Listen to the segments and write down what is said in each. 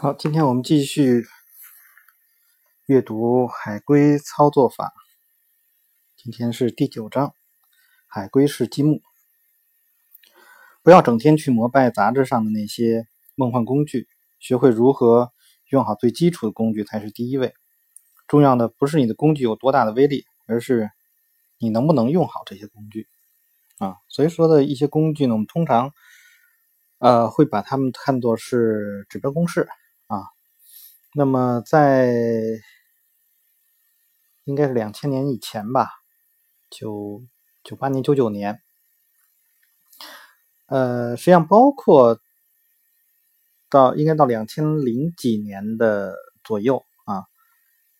好，今天我们继续阅读海龟操作法。今天是第九章，海龟式积木。不要整天去膜拜杂志上的那些梦幻工具，学会如何用好最基础的工具才是第一位。重要的不是你的工具有多大的威力，而是你能不能用好这些工具啊。所以说的一些工具呢，我们通常呃会把它们看作是指标公式。那么在应该是两千年以前吧，九九八年、九九年，呃，实际上包括到应该到两千零几年的左右啊，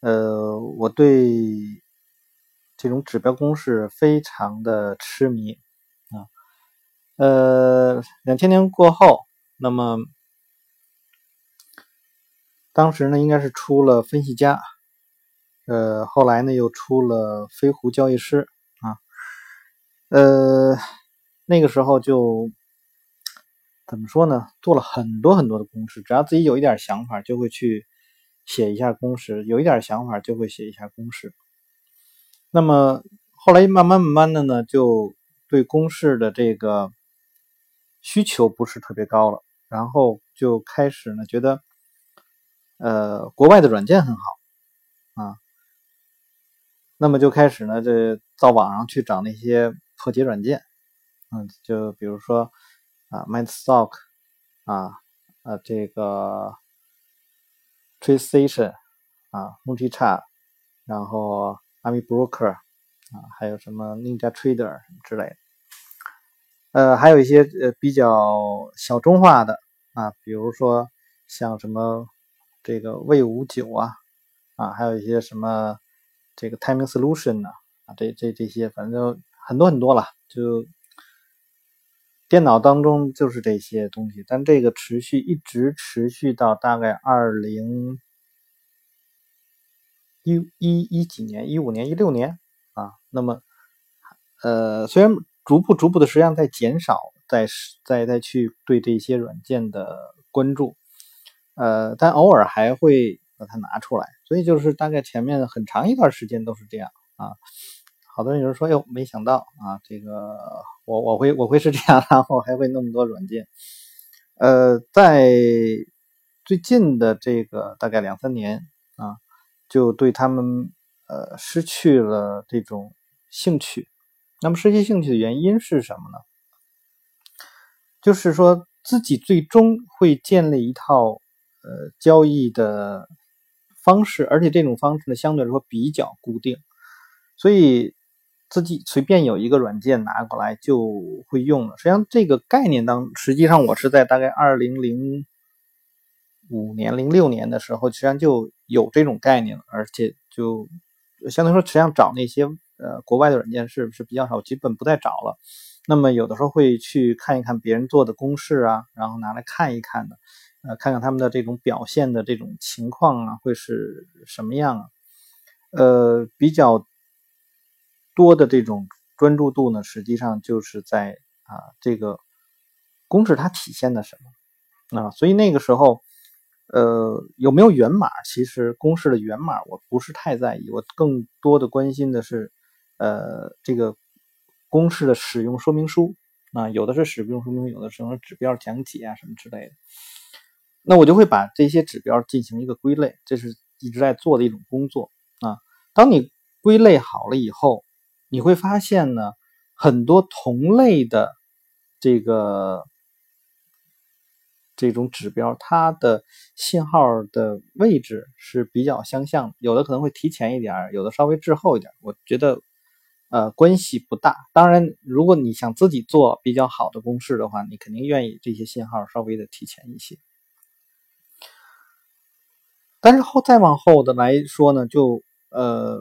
呃，我对这种指标公式非常的痴迷啊，呃，两千年过后，那么。当时呢，应该是出了分析家，呃，后来呢又出了飞狐交易师啊，呃，那个时候就怎么说呢？做了很多很多的公式，只要自己有一点想法，就会去写一下公式；有一点想法，就会写一下公式。那么后来慢慢慢慢的呢，就对公式的这个需求不是特别高了，然后就开始呢觉得。呃，国外的软件很好啊，那么就开始呢，这到网上去找那些破解软件，嗯，就比如说啊，MindStock 啊，啊，这个 TraceStation 啊，MultiChart，然后 AmiBroker 啊，还有什么 NinjaTrader 之类的，呃，还有一些呃比较小众化的啊，比如说像什么。这个魏五九啊，啊，还有一些什么这个 Timing Solution 呢，啊，这这这些，反正很多很多了。就电脑当中就是这些东西，但这个持续一直持续到大概二零一一一几年，一五年、一六年啊。那么，呃，虽然逐步逐步的实际上在减少，在在在去对这些软件的关注。呃，但偶尔还会把它拿出来，所以就是大概前面很长一段时间都是这样啊。好多人有人说，哟，没想到啊，这个我我会我会是这样，然后还会那么多软件。呃，在最近的这个大概两三年啊，就对他们呃失去了这种兴趣。那么失去兴趣的原因是什么呢？就是说自己最终会建立一套。呃，交易的方式，而且这种方式呢，相对来说比较固定，所以自己随便有一个软件拿过来就会用了。实际上，这个概念当，实际上我是在大概二零零五年、零六年的时候，实际上就有这种概念了，而且就相对来说，实际上找那些呃国外的软件是是比较少，基本不再找了。那么有的时候会去看一看别人做的公式啊，然后拿来看一看的。呃，看看他们的这种表现的这种情况啊，会是什么样啊？呃，比较多的这种专注度呢，实际上就是在啊，这个公式它体现的什么啊？所以那个时候，呃，有没有源码？其实公式的源码我不是太在意，我更多的关心的是，呃，这个公式的使用说明书啊，有的是使用说明书，有的什么指标讲解啊，什么之类的。那我就会把这些指标进行一个归类，这是一直在做的一种工作啊。当你归类好了以后，你会发现呢，很多同类的这个这种指标，它的信号的位置是比较相像，有的可能会提前一点，有的稍微滞后一点。我觉得呃关系不大。当然，如果你想自己做比较好的公式的话，你肯定愿意这些信号稍微的提前一些。但是后再往后的来说呢，就呃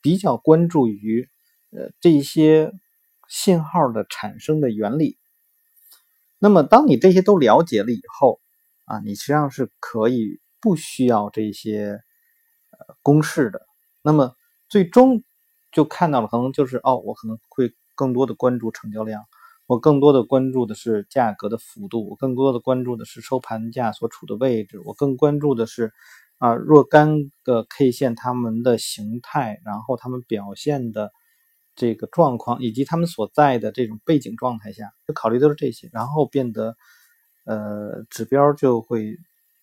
比较关注于呃这些信号的产生的原理。那么当你这些都了解了以后啊，你实际上是可以不需要这些呃公式的。那么最终就看到了，可能就是哦，我可能会更多的关注成交量，我更多的关注的是价格的幅度，我更多的关注的是收盘价所处的位置，我更关注的是啊若干个 K 线它们的形态，然后它们表现的这个状况，以及它们所在的这种背景状态下，就考虑都是这些，然后变得呃指标就会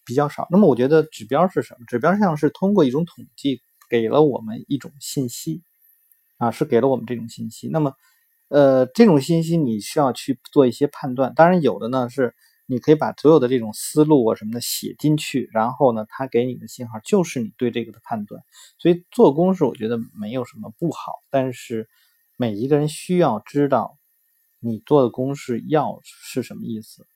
比较少。那么我觉得指标是什么？指标像是通过一种统计给了我们一种信息啊，是给了我们这种信息。那么呃，这种信息你需要去做一些判断，当然有的呢是你可以把所有的这种思路啊什么的写进去，然后呢，它给你的信号就是你对这个的判断。所以做公式我觉得没有什么不好，但是每一个人需要知道你做的公式要是什么意思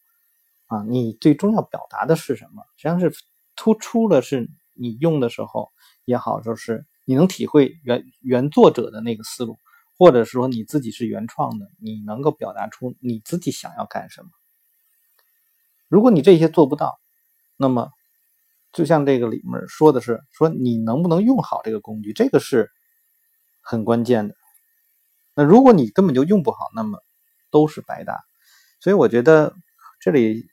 啊，你最终要表达的是什么？实际上是突出的是你用的时候也好，就是你能体会原原作者的那个思路。或者说你自己是原创的，你能够表达出你自己想要干什么。如果你这些做不到，那么就像这个里面说的是，说你能不能用好这个工具，这个是很关键的。那如果你根本就用不好，那么都是白搭。所以我觉得这里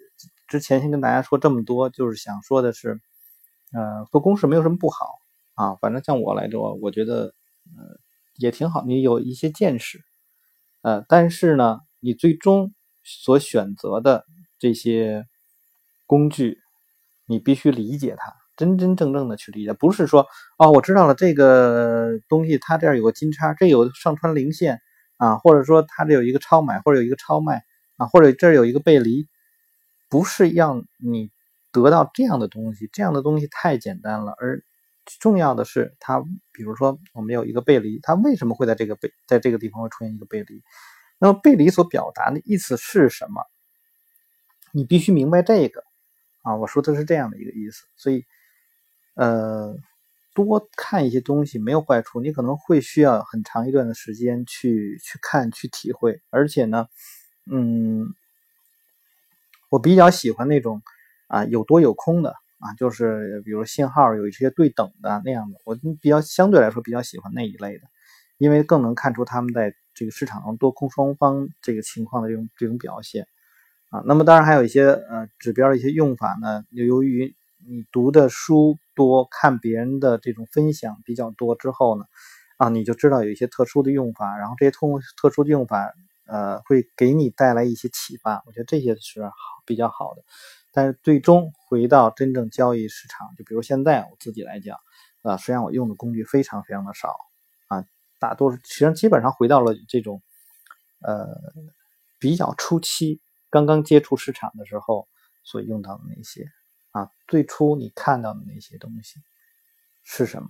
之前先跟大家说这么多，就是想说的是，呃，做公式没有什么不好啊，反正像我来说，我觉得，呃。也挺好，你有一些见识，呃，但是呢，你最终所选择的这些工具，你必须理解它，真真正正的去理解，不是说哦，我知道了这个东西，它这儿有个金叉，这有上穿零线啊，或者说它这有一个超买或者有一个超卖啊，或者这儿有一个背离，不是让你得到这样的东西，这样的东西太简单了，而。重要的是，它比如说我们有一个背离，它为什么会在这个背在这个地方会出现一个背离？那么背离所表达的意思是什么？你必须明白这个啊！我说的是这样的一个意思，所以呃，多看一些东西没有坏处，你可能会需要很长一段的时间去去看去体会，而且呢，嗯，我比较喜欢那种啊有多有空的。啊，就是比如信号有一些对等的那样的，我比较相对来说比较喜欢那一类的，因为更能看出他们在这个市场上多空双方这个情况的这种这种表现啊。那么当然还有一些呃指标的一些用法呢，由于你读的书多，看别人的这种分享比较多之后呢，啊你就知道有一些特殊的用法，然后这些通特殊的用法呃会给你带来一些启发，我觉得这些是好比较好的。但是最终回到真正交易市场，就比如现在我自己来讲，啊，实际上我用的工具非常非常的少，啊，大多数实际上基本上回到了这种，呃，比较初期刚刚接触市场的时候所用到的那些，啊，最初你看到的那些东西是什么？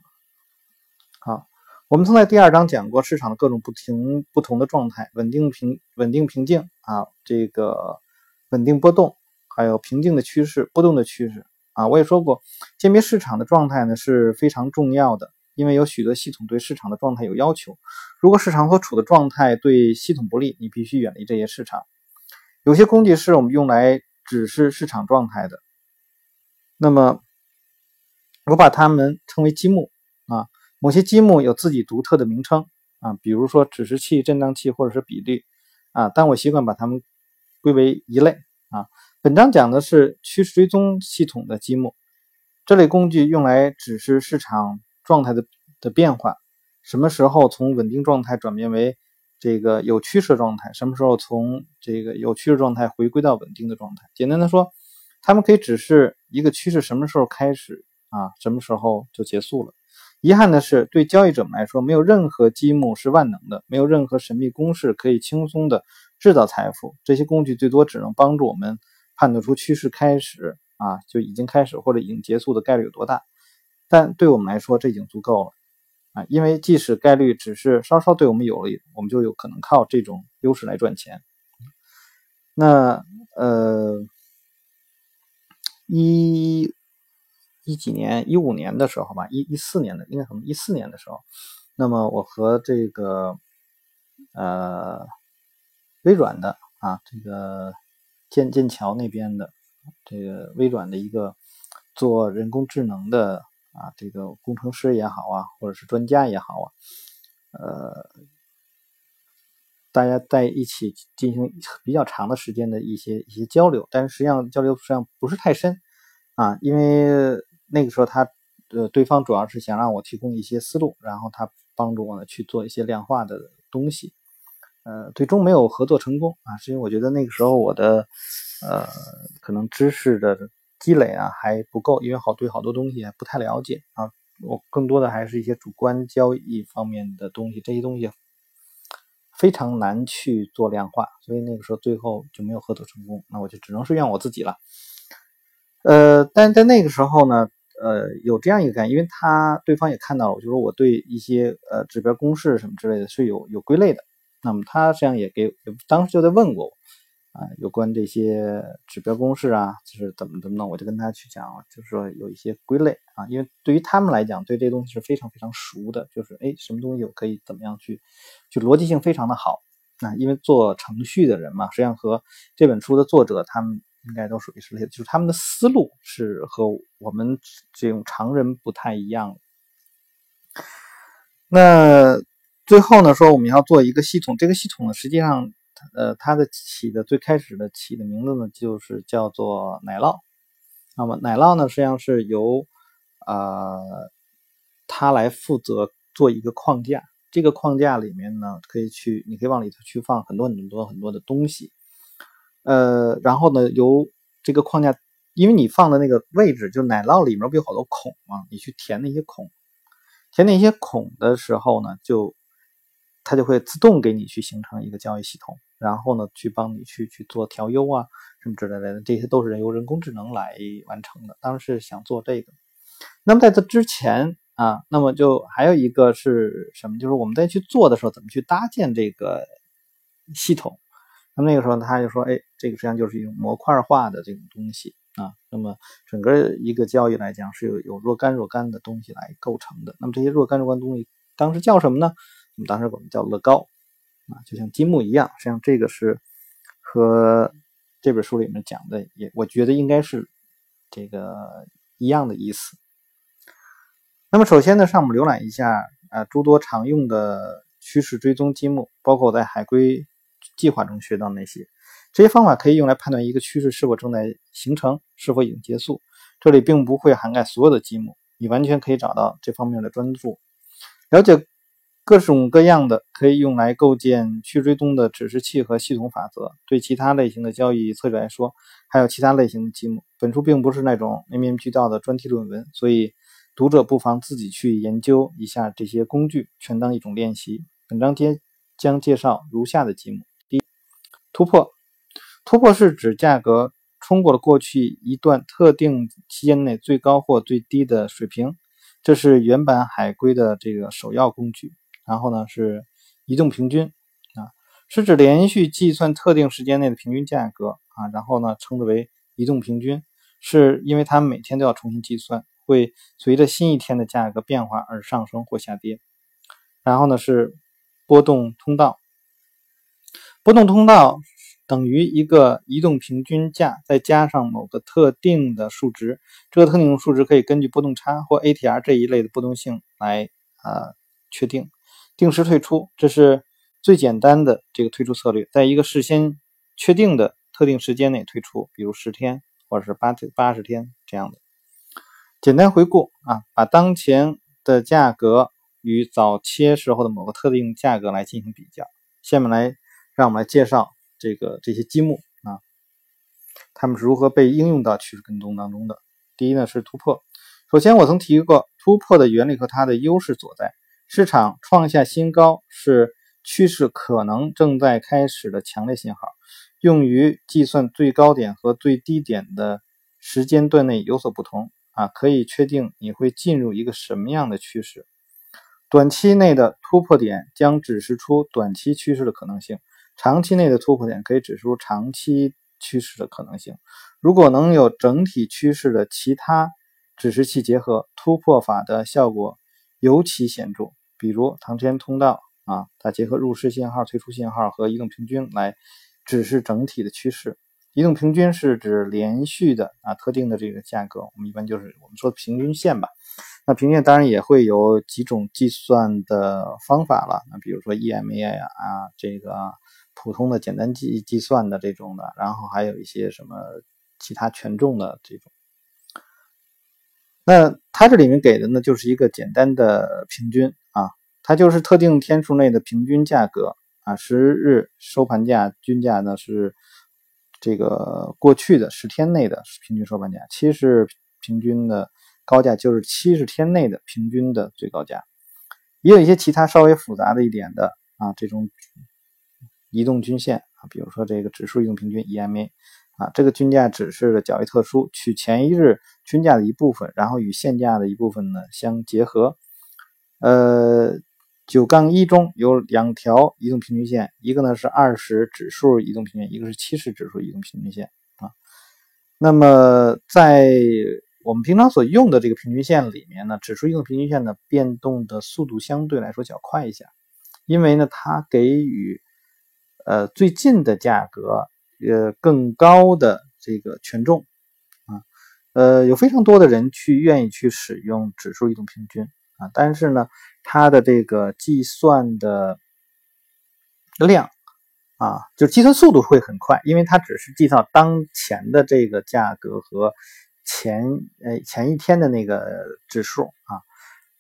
好，我们曾在第二章讲过市场的各种不停不同的状态，稳定平稳定平静啊，这个稳定波动。还有平静的趋势、波动的趋势啊，我也说过，鉴别市场的状态呢是非常重要的，因为有许多系统对市场的状态有要求。如果市场所处的状态对系统不利，你必须远离这些市场。有些工具是我们用来指示市场状态的，那么我把它们称为积木啊。某些积木有自己独特的名称啊，比如说指示器、震荡器或者是比率啊，但我习惯把它们归为一类啊。本章讲的是趋势追踪系统的积木，这类工具用来指示市场状态的的变化，什么时候从稳定状态转变为这个有趋势状态，什么时候从这个有趋势状态回归到稳定的状态。简单的说，他们可以指示一个趋势什么时候开始啊，什么时候就结束了。遗憾的是，对交易者们来说，没有任何积木是万能的，没有任何神秘公式可以轻松的制造财富。这些工具最多只能帮助我们。判断出趋势开始啊，就已经开始或者已经结束的概率有多大？但对我们来说，这已经足够了因为即使概率只是稍稍对我们有利，我们就有可能靠这种优势来赚钱。那呃，一一几年，一五年的时候吧，一一四年的应该什么？一四年的时候，那么我和这个呃微软的啊这个。剑剑桥那边的这个微软的一个做人工智能的啊，这个工程师也好啊，或者是专家也好啊，呃，大家在一起进行比较长的时间的一些一些交流，但是实际上交流实际上不是太深啊，因为那个时候他呃对方主要是想让我提供一些思路，然后他帮助我呢去做一些量化的东西，呃，最终没有合作成功啊，是因为我觉得那个时候我的呃可能知识的积累啊还不够，因为好对好多东西还不太了解啊，我更多的还是一些主观交易方面的东西，这些东西。非常难去做量化，所以那个时候最后就没有合作成功，那我就只能是怨我自己了。呃，但在那个时候呢，呃，有这样一个感，因为他对方也看到了，就是我对一些呃指标公式什么之类的是有有归类的，那么他实际上也给当时就在问过我。啊，有关这些指标公式啊，就是怎么怎么弄，我就跟他去讲，就是说有一些归类啊，因为对于他们来讲，对这东西是非常非常熟的，就是哎，什么东西我可以怎么样去，就逻辑性非常的好啊，因为做程序的人嘛，实际上和这本书的作者他们应该都属于是类，就是他们的思路是和我们这种常人不太一样。那最后呢，说我们要做一个系统，这个系统呢，实际上。呃，它的起的最开始的起的名字呢，就是叫做奶酪。那么奶酪呢，实际上是由呃它来负责做一个框架。这个框架里面呢，可以去，你可以往里头去放很多很多很多的东西。呃，然后呢，由这个框架，因为你放的那个位置，就奶酪里面不有好多孔嘛？你去填那些孔，填那些孔的时候呢，就它就会自动给你去形成一个交易系统。然后呢，去帮你去去做调优啊，什么之类的，这些都是由人工智能来完成的。当时想做这个。那么在这之前啊，那么就还有一个是什么？就是我们在去做的时候，怎么去搭建这个系统？那么那个时候他就说，哎，这个实际上就是一种模块化的这种东西啊。那么整个一个交易来讲，是有有若干若干的东西来构成的。那么这些若干若干东西，当时叫什么呢？我们当时我们叫乐高。啊，就像积木一样，实际上这个是和这本书里面讲的，也我觉得应该是这个一样的意思。那么首先呢，上我们浏览一下啊，诸多常用的趋势追踪积木，包括我在海龟计划中学到那些，这些方法可以用来判断一个趋势是否正在形成，是否已经结束。这里并不会涵盖所有的积木，你完全可以找到这方面的专注，了解。各种各样的可以用来构建去追踪的指示器和系统法则。对其他类型的交易策略来说，还有其他类型的积木。本书并不是那种面面俱到的专题论文，所以读者不妨自己去研究一下这些工具，全当一种练习。本章节将介绍如下的积木：第一，突破。突破是指价格冲过了过去一段特定期间内最高或最低的水平，这是原版海龟的这个首要工具。然后呢是移动平均啊，是指连续计算特定时间内的平均价格啊，然后呢称之为移动平均，是因为它每天都要重新计算，会随着新一天的价格变化而上升或下跌。然后呢是波动通道，波动通道等于一个移动平均价再加上某个特定的数值，这个特定数值可以根据波动差或 ATR 这一类的波动性来啊确定。定时退出，这是最简单的这个退出策略，在一个事先确定的特定时间内退出，比如十天或者是八八十天这样的。简单回顾啊，把当前的价格与早切时候的某个特定价格来进行比较。下面来让我们来介绍这个这些积木啊，它们是如何被应用到趋势跟踪当中的。第一呢是突破，首先我曾提过突破的原理和它的优势所在。市场创下新高是趋势可能正在开始的强烈信号，用于计算最高点和最低点的时间段内有所不同啊，可以确定你会进入一个什么样的趋势。短期内的突破点将指示出短期趋势的可能性，长期内的突破点可以指出长期趋势的可能性。如果能有整体趋势的其他指示器结合，突破法的效果尤其显著。比如长天通道啊，它结合入市信号、退出信号和移动平均来指示整体的趋势。移动平均是指连续的啊特定的这个价格，我们一般就是我们说平均线吧。那平均线当然也会有几种计算的方法了，那比如说 EMA 呀啊，这个普通的简单计计算的这种的，然后还有一些什么其他权重的这种。那它这里面给的呢，就是一个简单的平均，它就是特定天数内的平均价格啊，十日收盘价均价呢是这个过去的十天内的平均收盘价，七十平均的高价就是七十天内的平均的最高价，也有一些其他稍微复杂的一点的啊，这种移动均线啊，比如说这个指数移动平均 EMA。啊，这个均价指示的较为特殊，取前一日均价的一部分，然后与现价的一部分呢相结合。呃，九杠一中有两条移动平均线，一个呢是二十指数移动平均，一个是七十指数移动平均线啊。那么在我们平常所用的这个平均线里面呢，指数移动平均线的变动的速度相对来说较快一些，因为呢它给予呃最近的价格。呃，更高的这个权重啊，呃，有非常多的人去愿意去使用指数移动平均啊，但是呢，它的这个计算的量啊，就计算速度会很快，因为它只是计算当前的这个价格和前呃前一天的那个指数啊，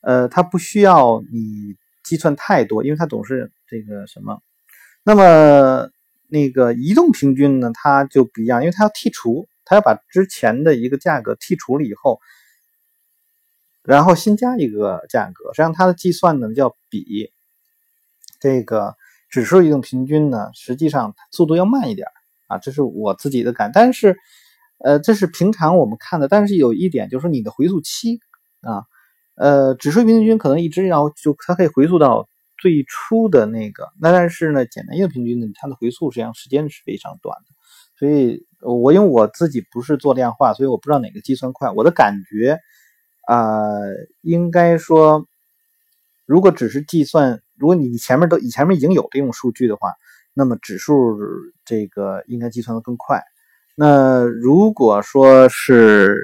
呃，它不需要你计算太多，因为它总是这个什么，那么。那个移动平均呢，它就不一样，因为它要剔除，它要把之前的一个价格剔除了以后，然后新加一个价格。实际上它的计算呢，要比这个指数移动平均呢，实际上速度要慢一点啊。这是我自己的感，但是呃，这是平常我们看的。但是有一点就是说，你的回溯期啊，呃，指数平均可能一直要就它可以回溯到。最初的那个，那但是呢，简单移动平均呢，它的回溯实际上时间是非常短的，所以我因为我自己不是做量化，所以我不知道哪个计算快。我的感觉啊，应该说，如果只是计算，如果你前面都以前面已经有这种数据的话，那么指数这个应该计算的更快。那如果说是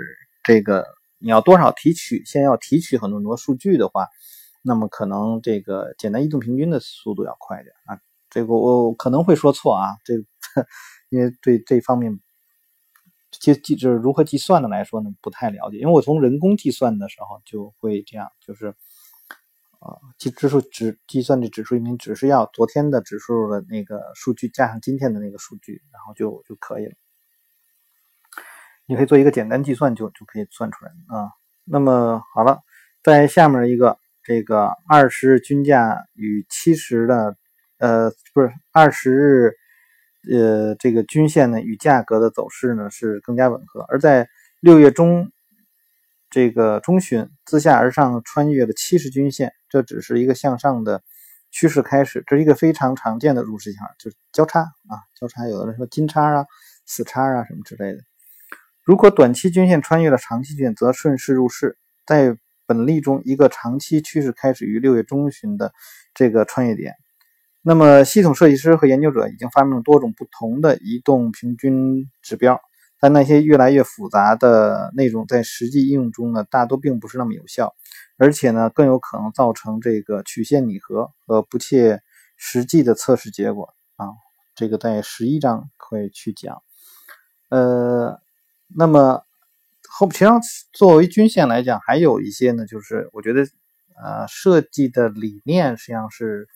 这个你要多少提取，先要提取很多很多数据的话。那么可能这个简单移动平均的速度要快点啊，这个我可能会说错啊，这 因为对这方面计计就是如何计算的来说呢，不太了解。因为我从人工计算的时候就会这样，就是啊，计指数指计算的指数你只是要昨天的指数的那个数据加上今天的那个数据，然后就就可以了。你可以做一个简单计算，就就可以算出来啊。那么好了，在下面一个。这个二十日均价与七十的，呃，不是二十日，呃，这个均线呢与价格的走势呢是更加吻合。而在六月中，这个中旬自下而上穿越了七十均线，这只是一个向上的趋势开始。这是一个非常常见的入市信号，就是交叉啊，交叉。有的人说金叉啊、死叉啊什么之类的。如果短期均线穿越了长期均线，则顺势入市。在本例中，一个长期趋势开始于六月中旬的这个穿越点。那么，系统设计师和研究者已经发明了多种不同的移动平均指标，但那些越来越复杂的内容在实际应用中呢，大多并不是那么有效，而且呢，更有可能造成这个曲线拟合和不切实际的测试结果啊。这个在十一章会去讲。呃，那么。后实际上，作为均线来讲，还有一些呢，就是我觉得，呃，设计的理念实际上是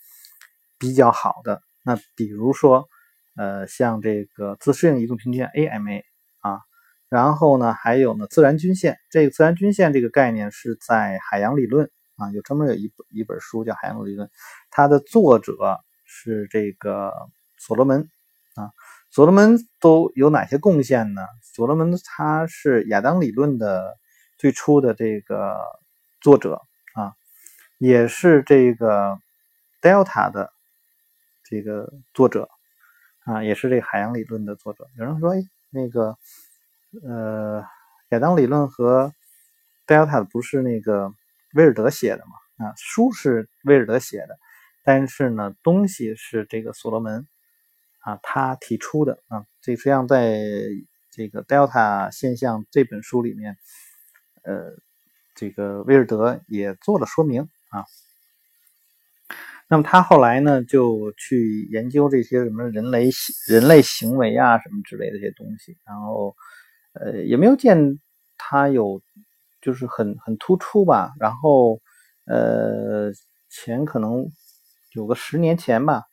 比较好的。那比如说，呃，像这个自适应移动平均线 AMA 啊，然后呢，还有呢自然均线。这个自然均线这个概念是在海洋理论啊，有专门有一本一本书叫《海洋理论》，它的作者是这个所罗门啊。所罗门都有哪些贡献呢？所罗门他是亚当理论的最初的这个作者啊，也是这个 Delta 的这个作者啊，也是这个海洋理论的作者。有人说，哎，那个呃，亚当理论和 Delta 不是那个威尔德写的吗？啊，书是威尔德写的，但是呢，东西是这个所罗门。啊，他提出的啊，这实际上在这个 Delta 现象这本书里面，呃，这个威尔德也做了说明啊。那么他后来呢，就去研究这些什么人类人类行为啊，什么之类的这些东西，然后呃也没有见他有就是很很突出吧。然后呃前可能有个十年前吧，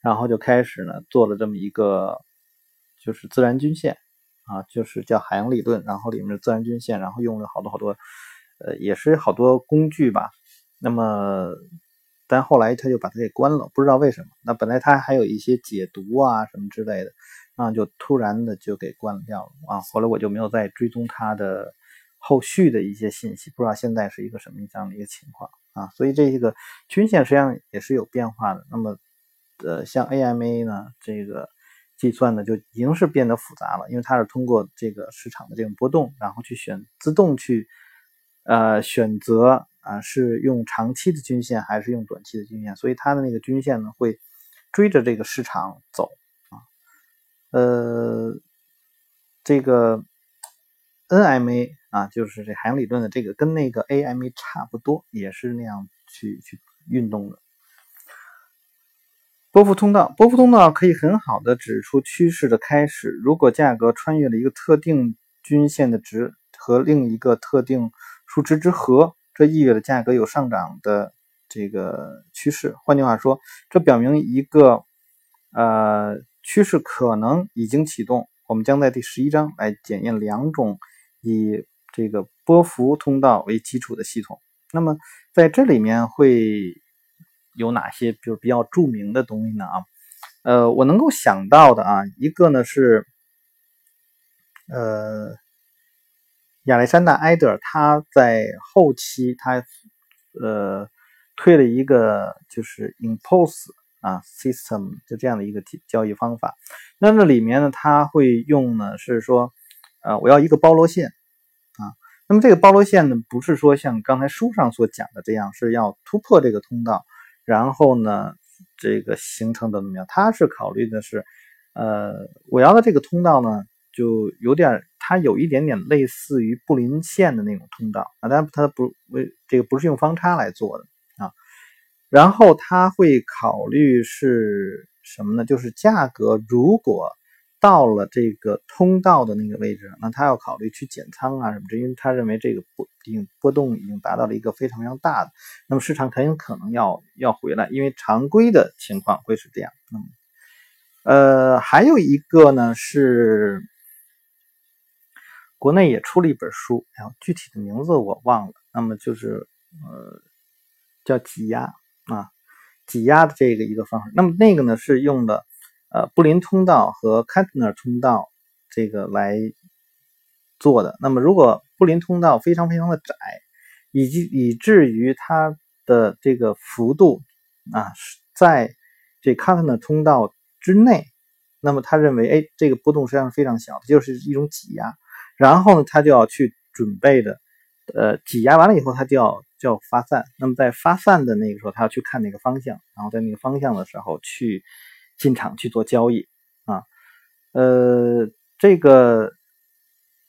然后就开始呢做了这么一个就是自然均线啊，就是叫海洋理论，然后里面的自然均线，然后用了好多好多呃也是好多工具吧。那么。但后来他就把它给关了，不知道为什么。那本来他还有一些解读啊什么之类的，啊，就突然的就给关掉了啊。后来我就没有再追踪他的后续的一些信息，不知道现在是一个什么这样的一个情况啊。所以这个均线实际上也是有变化的。那么，呃，像 AMA 呢，这个计算呢就已经是变得复杂了，因为它是通过这个市场的这种波动，然后去选自动去呃选择。啊，是用长期的均线还是用短期的均线？所以它的那个均线呢，会追着这个市场走啊。呃，这个 NMA 啊，就是这海洋理论的这个，跟那个 AMA 差不多，也是那样去去运动的。波幅通道，波幅通道可以很好的指出趋势的开始。如果价格穿越了一个特定均线的值和另一个特定数值之和。这意味着价格有上涨的这个趋势。换句话说，这表明一个呃趋势可能已经启动。我们将在第十一章来检验两种以这个波幅通道为基础的系统。那么在这里面会有哪些，比如比较著名的东西呢？啊，呃，我能够想到的啊，一个呢是呃。亚历山大·埃德尔他在后期，他呃推了一个就是 impulse 啊 system 就这样的一个交易方法。那这里面呢，他会用呢是说，呃，我要一个包罗线啊。那么这个包罗线呢，不是说像刚才书上所讲的这样，是要突破这个通道，然后呢这个形成的怎么样？他是考虑的是，呃，我要的这个通道呢。就有点，它有一点点类似于布林线的那种通道啊，但它不为这个不是用方差来做的啊。然后他会考虑是什么呢？就是价格如果到了这个通道的那个位置，那他要考虑去减仓啊什么的，因为他认为这个波已经波动已经达到了一个非常非常大的，那么市场很有可能要要回来，因为常规的情况会是这样。那么，呃，还有一个呢是。国内也出了一本书，然后具体的名字我忘了。那么就是呃，叫挤压啊，挤压的这个一个方式。那么那个呢是用的呃布林通道和坎特纳通道这个来做的。那么如果布林通道非常非常的窄，以及以至于它的这个幅度啊在这坎特纳通道之内，那么他认为哎这个波动实际上非常小，就是一种挤压。然后呢，他就要去准备的，呃，挤压完了以后，他就要就要发散。那么在发散的那个时候，他要去看那个方向，然后在那个方向的时候去进场去做交易啊。呃，这个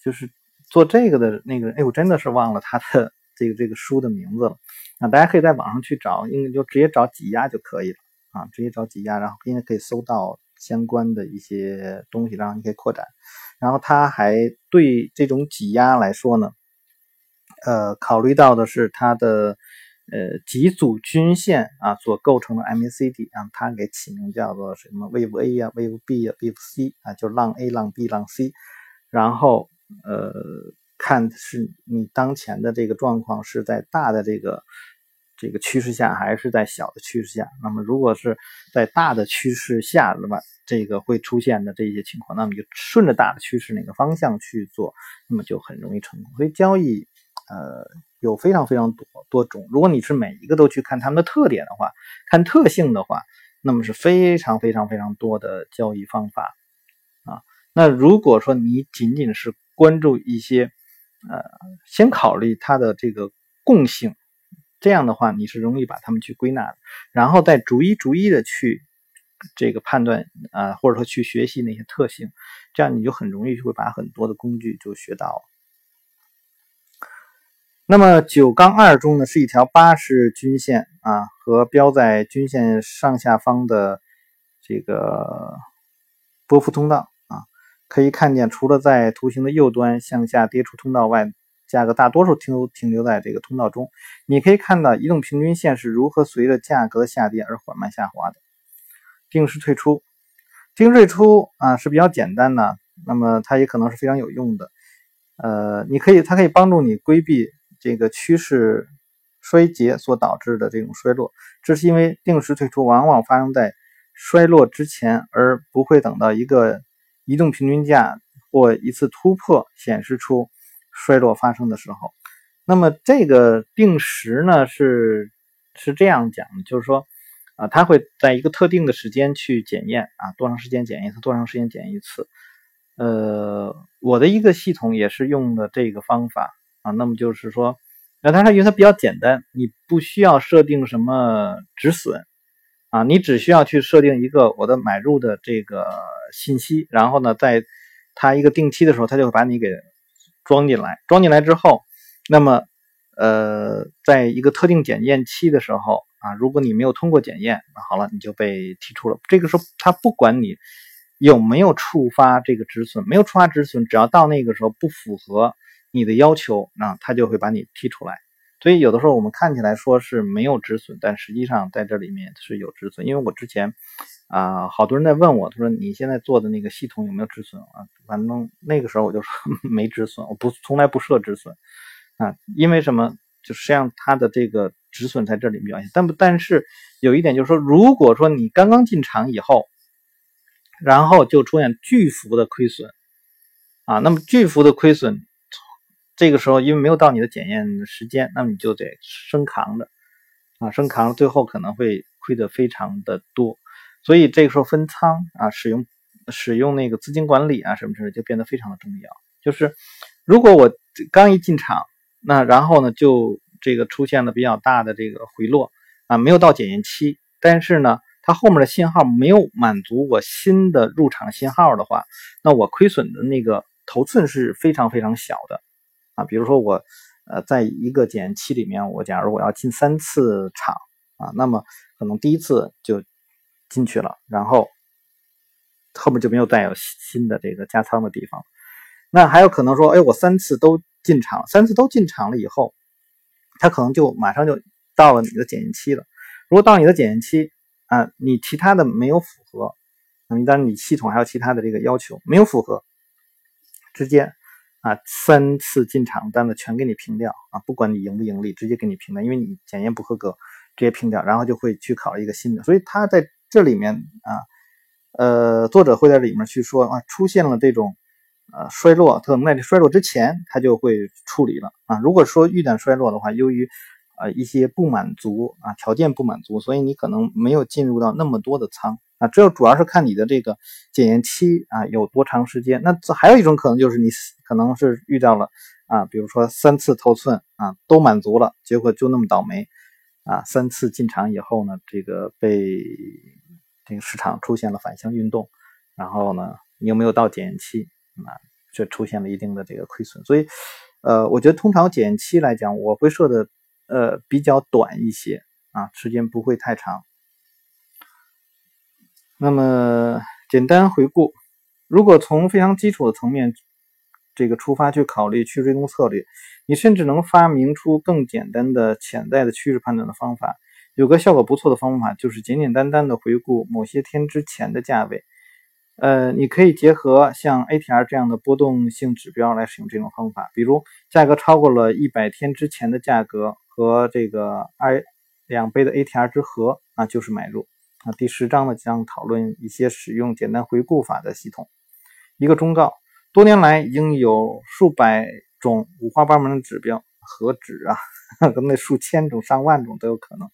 就是做这个的那个，哎，我真的是忘了他的这个这个书的名字了。啊，大家可以在网上去找，应该就直接找挤压就可以了啊，直接找挤压，然后应该可以搜到相关的一些东西，然后你可以扩展。然后他还对这种挤压来说呢，呃，考虑到的是它的呃几组均线啊所构成的 MACD 啊，他给起名叫做什么 Wave A 呀，Wave B 呀，Wave C 啊，就浪 A 浪 B 浪 C，然后呃看是你当前的这个状况是在大的这个。这个趋势下还是在小的趋势下，那么如果是在大的趋势下，那么这个会出现的这些情况，那么就顺着大的趋势哪个方向去做，那么就很容易成功。所以交易，呃，有非常非常多多种。如果你是每一个都去看他们的特点的话，看特性的话，那么是非常非常非常多的交易方法啊。那如果说你仅仅是关注一些，呃，先考虑它的这个共性。这样的话，你是容易把它们去归纳的，然后再逐一逐一的去这个判断啊，或者说去学习那些特性，这样你就很容易就会把很多的工具就学到了。那么九杠二中呢是一条八十均线啊，和标在均线上下方的这个波幅通道啊，可以看见，除了在图形的右端向下跌出通道外，价格大多数停留停留在这个通道中。你可以看到移动平均线是如何随着价格的下跌而缓慢下滑的。定时退出，定时退出啊是比较简单的，那么它也可能是非常有用的。呃，你可以，它可以帮助你规避。这个趋势衰竭所导致的这种衰落，这是因为定时退出往往发生在衰落之前，而不会等到一个移动平均价或一次突破显示出衰落发生的时候。那么这个定时呢是是这样讲的，就是说啊，它会在一个特定的时间去检验啊，多长时间检一次，多长时间检验一次。呃，我的一个系统也是用的这个方法。啊，那么就是说，那它因为它比较简单，你不需要设定什么止损啊，你只需要去设定一个我的买入的这个信息，然后呢，在它一个定期的时候，它就会把你给装进来，装进来之后，那么呃，在一个特定检验期的时候啊，如果你没有通过检验，那好了，你就被踢出了。这个时候，它不管你有没有触发这个止损，没有触发止损，只要到那个时候不符合。你的要求，那他就会把你踢出来。所以有的时候我们看起来说是没有止损，但实际上在这里面是有止损。因为我之前啊，好多人在问我，他说你现在做的那个系统有没有止损啊？反正那个时候我就说 没止损，我不从来不设止损啊。因为什么？就实际上它的这个止损在这里表现。但不，但是有一点就是说，如果说你刚刚进场以后，然后就出现巨幅的亏损啊，那么巨幅的亏损。这个时候，因为没有到你的检验时间，那么你就得生扛着，啊，生扛，最后可能会亏得非常的多。所以这个时候分仓啊，使用使用那个资金管理啊什么之类，就变得非常的重要。就是如果我刚一进场，那然后呢就这个出现了比较大的这个回落啊，没有到检验期，但是呢，它后面的信号没有满足我新的入场信号的话，那我亏损的那个头寸是非常非常小的。啊，比如说我，呃，在一个检验期里面，我假如我要进三次场啊，那么可能第一次就进去了，然后后面就没有再有新的这个加仓的地方。那还有可能说，哎，我三次都进场，三次都进场了以后，它可能就马上就到了你的检验期了。如果到你的检验期啊，你其他的没有符合，那么当然你系统还有其他的这个要求没有符合，直接。啊，三次进场单子全给你平掉啊！不管你盈不盈利，直接给你平掉，因为你检验不合格，直接平掉，然后就会去考一个新的。所以他在这里面啊，呃，作者会在里面去说啊，出现了这种呃衰落，可能在衰落之前，他就会处理了啊。如果说遇见衰落的话，由于呃一些不满足啊，条件不满足，所以你可能没有进入到那么多的仓。啊，这主要是看你的这个检验期啊有多长时间。那这还有一种可能就是你可能是遇到了啊，比如说三次头寸啊都满足了，结果就那么倒霉啊，三次进场以后呢，这个被市场出现了反向运动，然后呢你又没有到检验期啊，就出现了一定的这个亏损。所以呃，我觉得通常检验期来讲，我会设的呃比较短一些啊，时间不会太长。那么简单回顾，如果从非常基础的层面这个出发去考虑趋势追踪策略，你甚至能发明出更简单的潜在的趋势判断的方法。有个效果不错的方法就是简简单单的回顾某些天之前的价位。呃，你可以结合像 ATR 这样的波动性指标来使用这种方法，比如价格超过了一百天之前的价格和这个二两倍的 ATR 之和啊，就是买入。啊，第十章呢将讨论一些使用简单回顾法的系统。一个忠告：多年来已经有数百种五花八门的指标，何止啊，跟那数千种、上万种都有可能。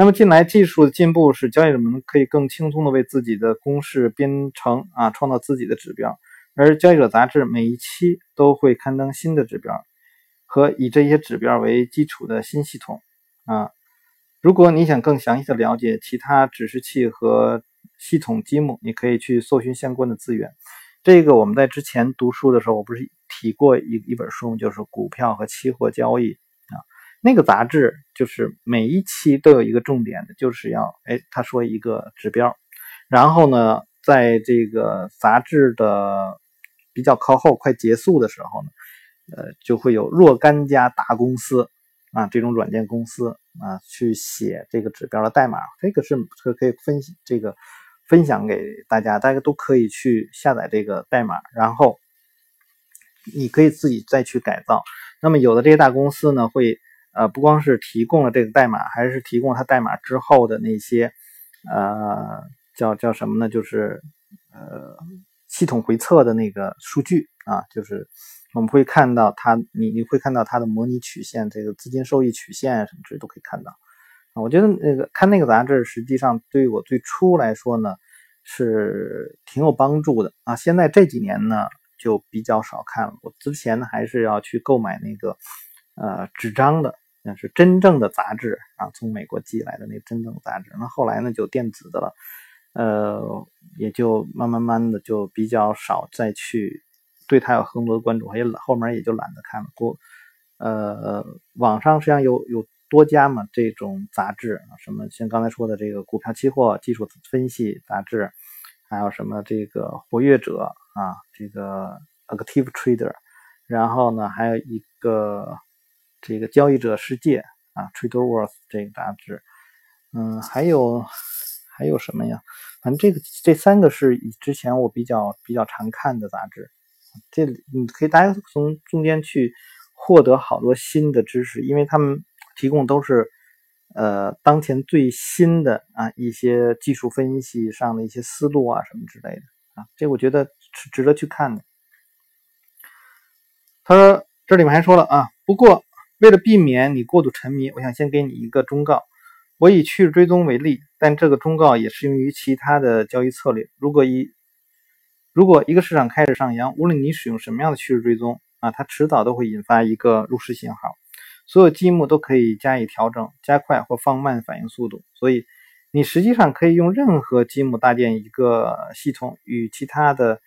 那么近来技术的进步使交易者们可以更轻松的为自己的公式编程啊，创造自己的指标。而交易者杂志每一期都会刊登新的指标和以这些指标为基础的新系统啊。如果你想更详细的了解其他指示器和系统积木，你可以去搜寻相关的资源。这个我们在之前读书的时候，我不是提过一一本书，就是《股票和期货交易那个杂志就是每一期都有一个重点的，就是要哎，他说一个指标，然后呢，在这个杂志的比较靠后、快结束的时候呢，呃，就会有若干家大公司啊，这种软件公司啊，去写这个指标的代码，这个是可可以分析这个分享给大家，大家都可以去下载这个代码，然后你可以自己再去改造。那么有的这些大公司呢，会呃不光是提供了这个代码，还是提供它代码之后的那些呃叫叫什么呢？就是呃系统回测的那个数据啊，就是我们会看到它，你你会看到它的模拟曲线，这个资金收益曲线什么之类都可以看到。我觉得那个看那个杂志，实际上对于我最初来说呢是挺有帮助的啊。现在这几年呢。就比较少看了。我之前呢还是要去购买那个呃纸张的，那是真正的杂志啊，从美国寄来的那真正杂志。那后来呢就电子的了，呃，也就慢慢慢的就比较少再去对它有更多的关注，也后面也就懒得看了。过呃，网上实际上有有多家嘛这种杂志，什么像刚才说的这个股票期货技术分析杂志。还有什么这个活跃者啊，这个 Active Trader，然后呢，还有一个这个交易者世界啊，Trader World 这个杂志，嗯，还有还有什么呀？反正这个这三个是之前我比较比较常看的杂志，这你可以大家从中间去获得好多新的知识，因为他们提供都是。呃，当前最新的啊一些技术分析上的一些思路啊什么之类的啊，这我觉得是值得去看的。他说这里面还说了啊，不过为了避免你过度沉迷，我想先给你一个忠告。我以趋势追踪为例，但这个忠告也适用于其他的交易策略。如果一如果一个市场开始上扬，无论你使用什么样的趋势追踪啊，它迟早都会引发一个入市信号。所有积木都可以加以调整，加快或放慢反应速度。所以，你实际上可以用任何积木搭建一个系统，与其他的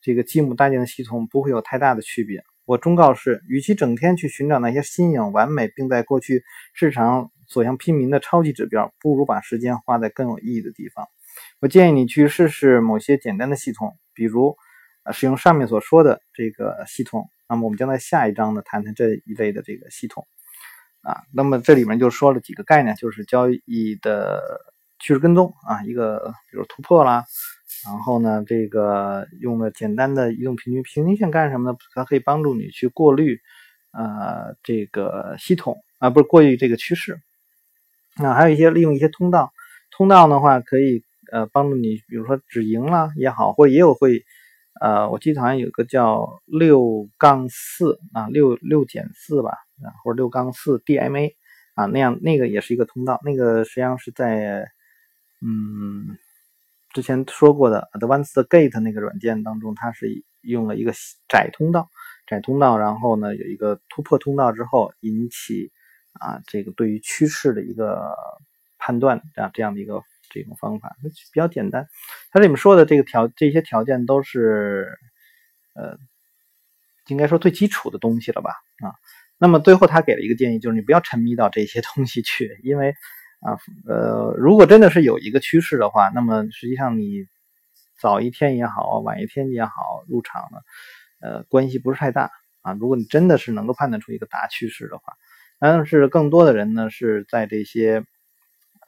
这个积木搭建的系统不会有太大的区别。我忠告是：与其整天去寻找那些新颖、完美，并在过去市场所向披靡的超级指标，不如把时间花在更有意义的地方。我建议你去试试某些简单的系统，比如使用上面所说的这个系统。那么，我们将在下一章呢谈谈这一类的这个系统。啊，那么这里面就说了几个概念，就是交易的趋势跟踪啊，一个比如突破啦，然后呢，这个用了简单的移动平均平均线干什么呢？它可以帮助你去过滤呃这个系统啊，不是过滤这个趋势。那还有一些利用一些通道，通道的话可以呃帮助你，比如说止盈啦也好，或者也有会。呃，我记得好像有个叫六杠四啊，六六减四吧啊，或者六杠四 DMA 啊，那样那个也是一个通道，那个实际上是在嗯之前说过的 Advanced Gate 那个软件当中，它是用了一个窄通道，窄通道，然后呢有一个突破通道之后引起啊这个对于趋势的一个判断这样这样的一个。这种方法比较简单，它里面说的这个条这些条件都是，呃，应该说最基础的东西了吧？啊，那么最后他给了一个建议，就是你不要沉迷到这些东西去，因为啊，呃，如果真的是有一个趋势的话，那么实际上你早一天也好，晚一天也好入场呢，呃，关系不是太大啊。如果你真的是能够判断出一个大趋势的话，但是更多的人呢是在这些。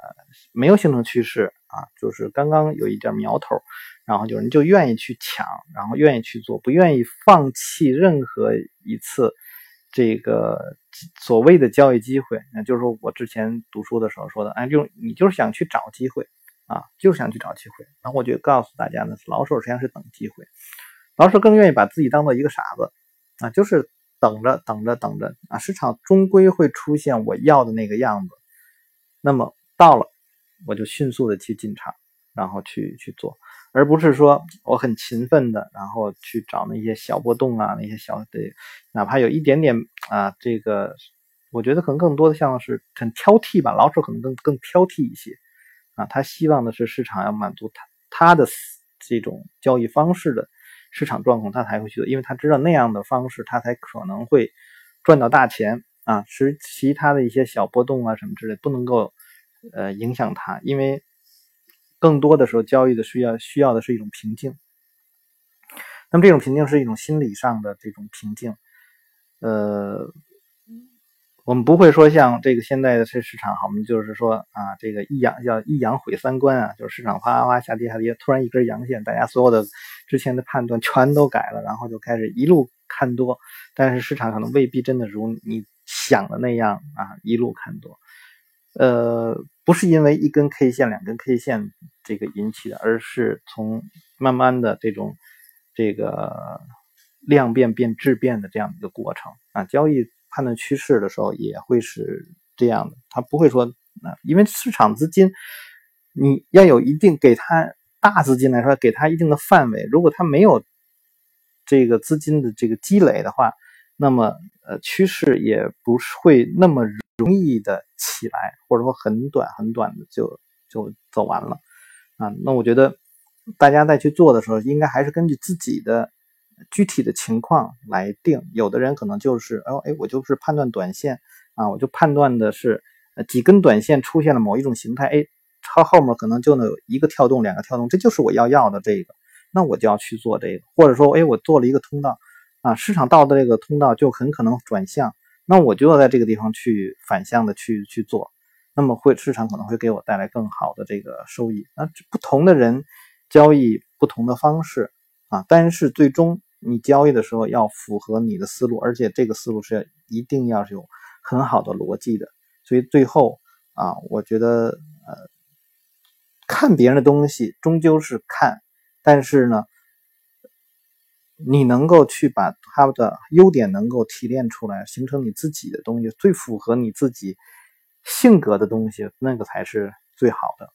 呃，没有形成趋势啊，就是刚刚有一点苗头，然后有人就愿意去抢，然后愿意去做，不愿意放弃任何一次这个所谓的交易机会。那就是说我之前读书的时候说的，哎，就你就是想去找机会啊，就是想去找机会。然后我就告诉大家呢，老手实际上是等机会，老手更愿意把自己当做一个傻子啊，就是等着等着等着啊，市场终归会出现我要的那个样子，那么。到了，我就迅速的去进场，然后去去做，而不是说我很勤奋的，然后去找那些小波动啊，那些小的，哪怕有一点点啊，这个我觉得可能更多的像是很挑剔吧，老手可能更更挑剔一些。啊，他希望的是市场要满足他他的这种交易方式的市场状况，他才会去做，因为他知道那样的方式他才可能会赚到大钱。啊，是其他的一些小波动啊什么之类不能够呃影响他，因为更多的时候交易的需要需要的是一种平静。那么这种平静是一种心理上的这种平静，呃。我们不会说像这个现在的这市场，我们就是说啊，这个一阳叫一阳毁三观啊，就是市场哗哗下跌下跌，突然一根阳线，大家所有的之前的判断全都改了，然后就开始一路看多，但是市场可能未必真的如你想的那样啊，一路看多。呃，不是因为一根 K 线、两根 K 线这个引起的，而是从慢慢的这种这个量变变质变的这样一个过程啊，交易。判断趋势的时候也会是这样的，他不会说啊，因为市场资金你要有一定给他大资金来说，给他一定的范围。如果他没有这个资金的这个积累的话，那么呃趋势也不是会那么容易的起来，或者说很短很短的就就走完了啊。那我觉得大家在去做的时候，应该还是根据自己的。具体的情况来定，有的人可能就是，哦，哎，我就是判断短线啊，我就判断的是，几根短线出现了某一种形态，哎，它后面可能就能有一个跳动，两个跳动，这就是我要要的这个，那我就要去做这个，或者说，哎，我做了一个通道，啊，市场到的这个通道就很可能转向，那我就要在这个地方去反向的去去做，那么会市场可能会给我带来更好的这个收益。那不同的人交易不同的方式啊，但是最终。你交易的时候要符合你的思路，而且这个思路是一定要有很好的逻辑的。所以最后啊，我觉得呃，看别人的东西终究是看，但是呢，你能够去把他的优点能够提炼出来，形成你自己的东西，最符合你自己性格的东西，那个才是最好的。